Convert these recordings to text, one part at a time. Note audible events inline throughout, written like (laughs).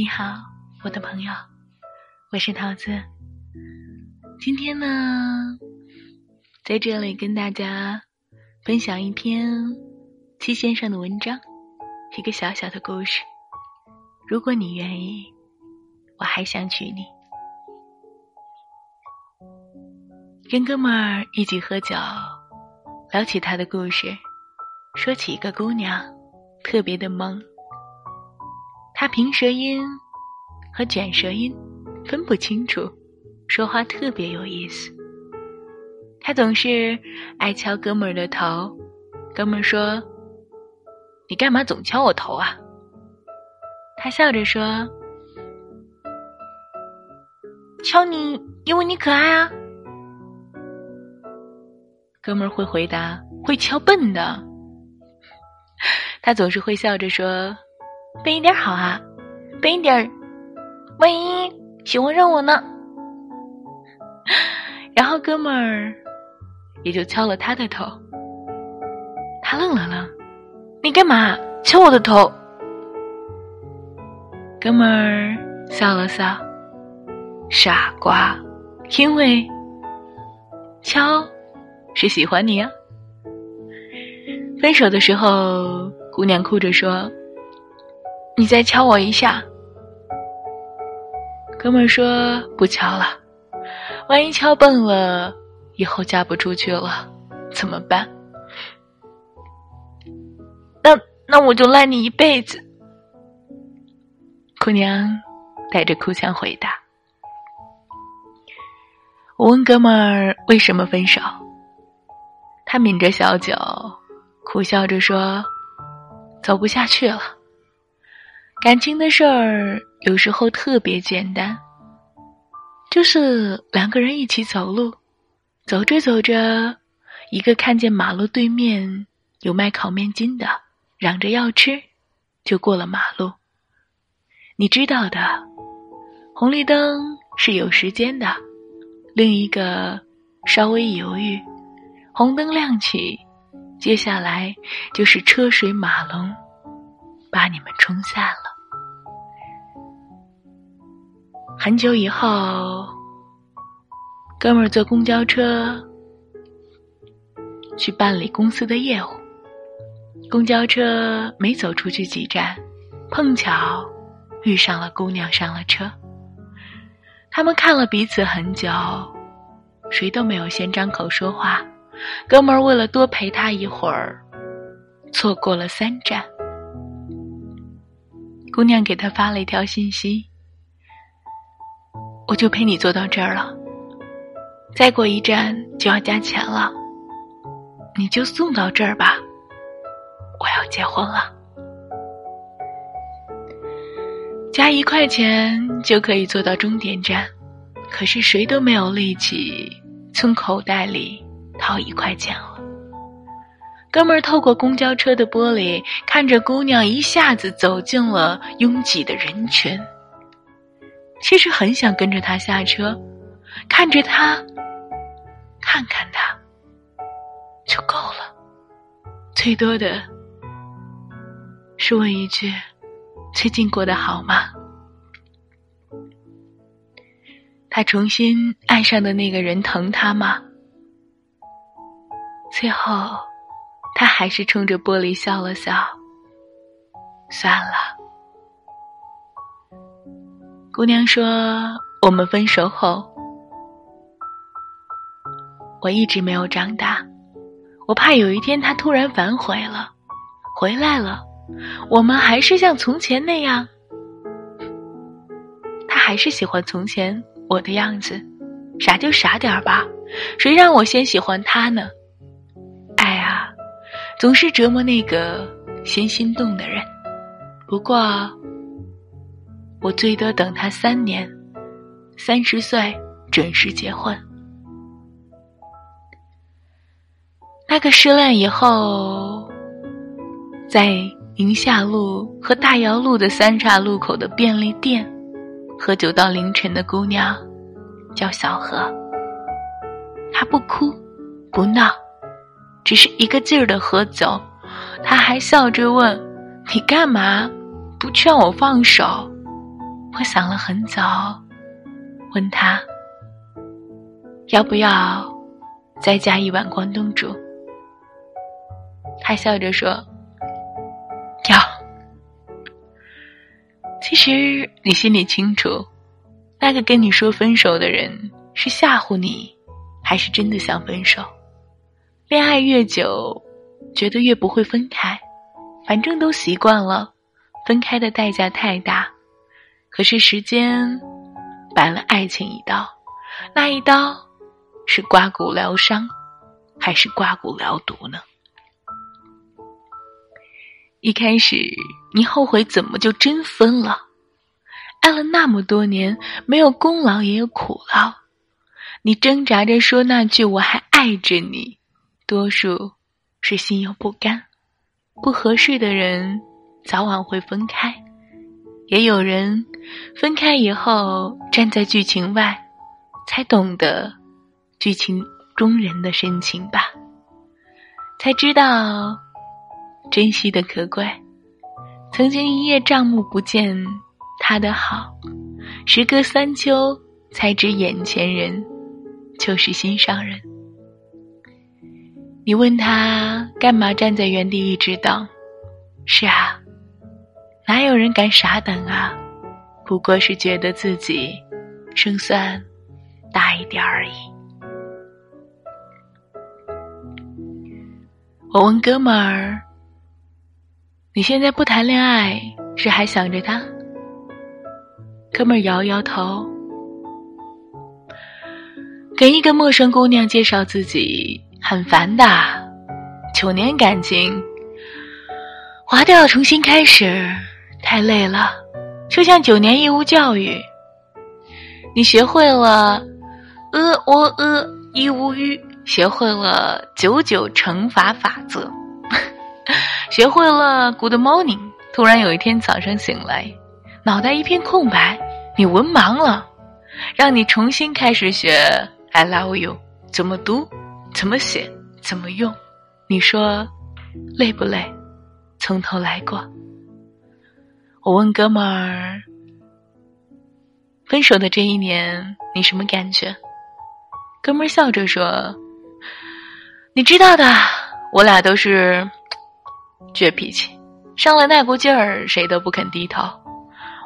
你好，我的朋友，我是桃子。今天呢，在这里跟大家分享一篇七先生的文章，一个小小的故事。如果你愿意，我还想娶你。跟哥们儿一起喝酒，聊起他的故事，说起一个姑娘，特别的萌。他平舌音和卷舌音分不清楚，说话特别有意思。他总是爱敲哥们儿的头，哥们儿说：“你干嘛总敲我头啊？”他笑着说：“敲你，因为你可爱啊。”哥们儿会回答：“会敲笨的。(laughs) ”他总是会笑着说。笨一点好啊，笨一点儿，万一喜欢上我呢？(laughs) 然后哥们儿也就敲了他的头。他愣了愣：“你干嘛敲我的头？”哥们儿笑了笑：“傻瓜，因为敲是喜欢你啊。”分手的时候，姑娘哭着说。你再敲我一下，哥们说不敲了，万一敲笨了，以后嫁不出去了，怎么办？那那我就赖你一辈子。姑娘带着哭腔回答。我问哥们儿为什么分手，他抿着小酒，苦笑着说：“走不下去了。”感情的事儿有时候特别简单，就是两个人一起走路，走着走着，一个看见马路对面有卖烤面筋的，嚷着要吃，就过了马路。你知道的，红绿灯是有时间的，另一个稍微犹豫，红灯亮起，接下来就是车水马龙，把你们冲散了。很久以后，哥们儿坐公交车去办理公司的业务。公交车没走出去几站，碰巧遇上了姑娘上了车。他们看了彼此很久，谁都没有先张口说话。哥们儿为了多陪她一会儿，错过了三站。姑娘给他发了一条信息。我就陪你坐到这儿了，再过一站就要加钱了，你就送到这儿吧，我要结婚了，加一块钱就可以坐到终点站，可是谁都没有力气从口袋里掏一块钱了。哥们儿透过公交车的玻璃看着姑娘一下子走进了拥挤的人群。其实很想跟着他下车，看着他，看看他，就够了。最多的是问一句：“最近过得好吗？”他重新爱上的那个人疼他吗？最后，他还是冲着玻璃笑了笑。算了。姑娘说：“我们分手后，我一直没有长大。我怕有一天他突然反悔了，回来了，我们还是像从前那样。他还是喜欢从前我的样子，傻就傻点儿吧。谁让我先喜欢他呢？爱啊，总是折磨那个先心动的人。不过。”我最多等他三年，三十岁准时结婚。那个失恋以后，在宁夏路和大窑路的三岔路口的便利店喝酒到凌晨的姑娘，叫小何。她不哭不闹，只是一个劲儿的喝酒。她还笑着问：“你干嘛不劝我放手？”我想了很久，问他要不要再加一碗关东煮。他笑着说：“要。”其实你心里清楚，那个跟你说分手的人是吓唬你，还是真的想分手？恋爱越久，觉得越不会分开，反正都习惯了，分开的代价太大。可是时间摆了爱情一刀，那一刀是刮骨疗伤，还是刮骨疗毒呢？一开始你后悔怎么就真分了？爱了那么多年，没有功劳也有苦劳。你挣扎着说那句“我还爱着你”，多数是心有不甘。不合适的人早晚会分开，也有人分开以后站在剧情外，才懂得剧情中人的深情吧，才知道。珍惜的可贵，曾经一叶障目不见他的好，时隔三秋才知眼前人就是心上人。你问他干嘛站在原地一直等？是啊，哪有人敢傻等啊？不过是觉得自己胜算大一点而已。我问哥们儿。你现在不谈恋爱，是还想着他？哥们儿摇摇头。给一个陌生姑娘介绍自己很烦的，九年感情，划掉重新开始，太累了，就像九年义务教育。你学会了呃喔呃一无语，学会了九九乘法法则。(laughs) 学会了 Good morning，突然有一天早上醒来，脑袋一片空白，你文盲了，让你重新开始学 I love you，怎么读，怎么写，怎么用，你说累不累？从头来过。我问哥们儿，分手的这一年你什么感觉？哥们儿笑着说：“你知道的，我俩都是。”倔脾气，上了那股劲儿，谁都不肯低头。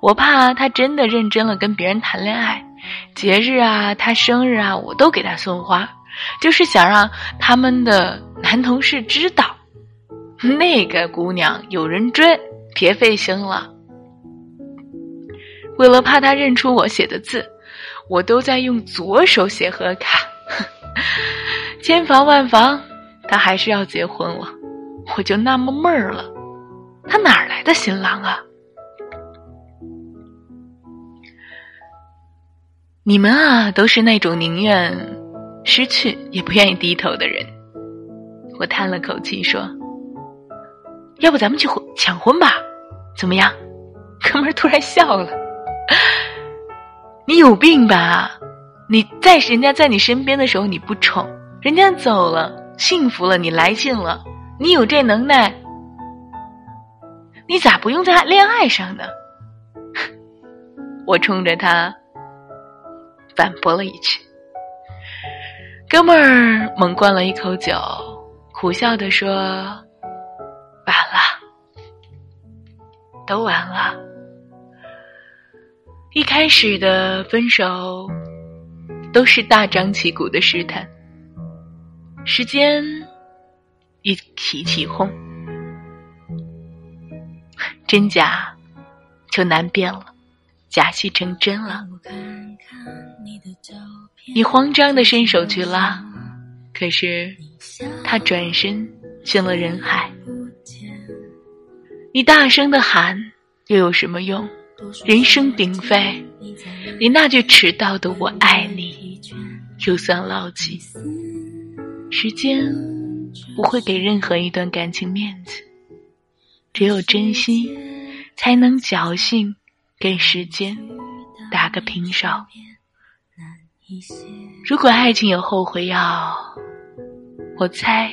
我怕他真的认真了跟别人谈恋爱，节日啊，他生日啊，我都给他送花，就是想让他们的男同事知道，那个姑娘有人追，别费心了。为了怕他认出我写的字，我都在用左手写贺卡。(laughs) 千防万防，他还是要结婚了。我就纳闷儿了，他哪儿来的新郎啊？你们啊，都是那种宁愿失去也不愿意低头的人。我叹了口气说：“要不咱们去抢婚吧？怎么样？” (laughs) 哥们儿突然笑了：“你有病吧？你在人家在你身边的时候你不宠，人家走了，幸福了，你来劲了。”你有这能耐，你咋不用在恋爱上呢？(laughs) 我冲着他反驳了一句。哥们儿猛灌了一口酒，苦笑的说：“完了，都完了。一开始的分手都是大张旗鼓的试探，时间。”一起起哄，真假就难辨了，假戏成真了。你慌张的伸手去拉，可是他转身进了人海。你大声的喊，又有什么用？人声鼎沸，你那句迟到的我爱你，就算牢记。时间。不会给任何一段感情面子，只有真心才能侥幸给时间打个平手。如果爱情有后悔药，我猜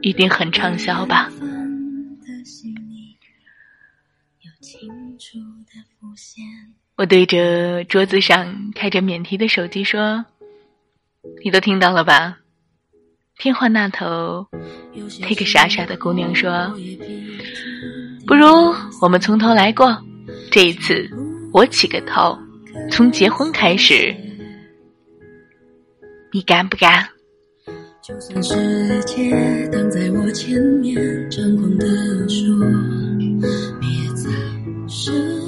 一定很畅销吧。我对着桌子上开着免提的手机说：“你都听到了吧？”电话那头，那个傻傻的姑娘说：“不如我们从头来过，这一次我起个头，从结婚开始，你敢不敢？”就算世界挡在我前面，张狂的说，别再失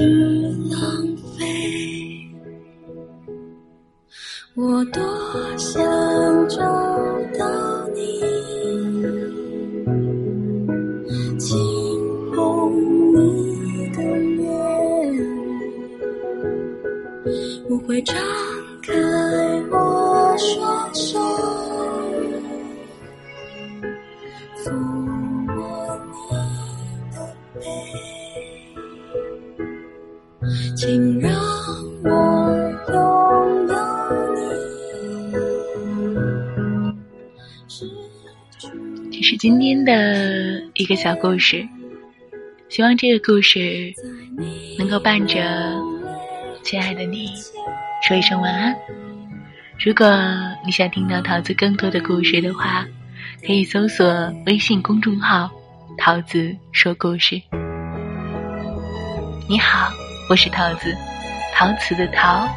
是浪费。我多想找到你，轻捧你的脸，我会张开我双手。请让我拥有你。这是今天的一个小故事，希望这个故事能够伴着亲爱的你说一声晚安。如果你想听到桃子更多的故事的话，可以搜索微信公众号“桃子说故事”。你好。我是桃子，陶瓷的陶，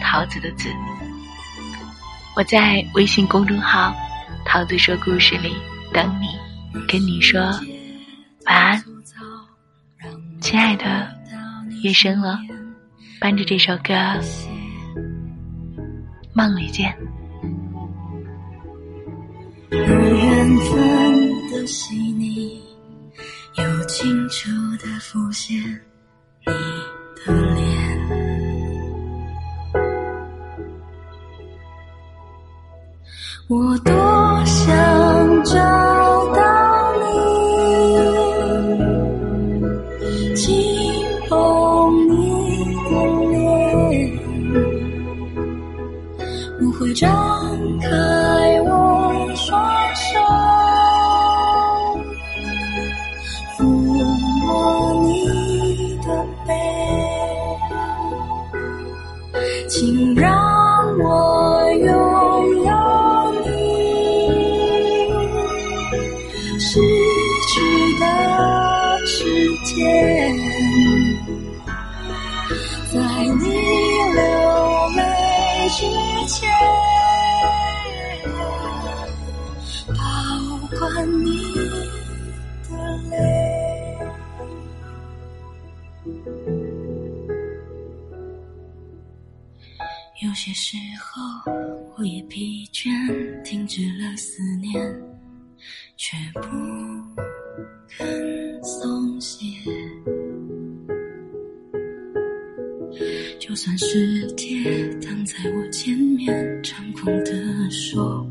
桃子的子。我在微信公众号“桃子说故事”里等你，跟你说晚安，亲爱的。夜深了，伴着这首歌，梦里见。缘分的细腻，又清楚的浮现，你。我多想找到你，轻碰你的脸，我会张开在你流泪之前，保管你的泪。有些时候，我也疲倦，停止了思念，却不肯松懈。算世界挡在我前面，猖狂地说，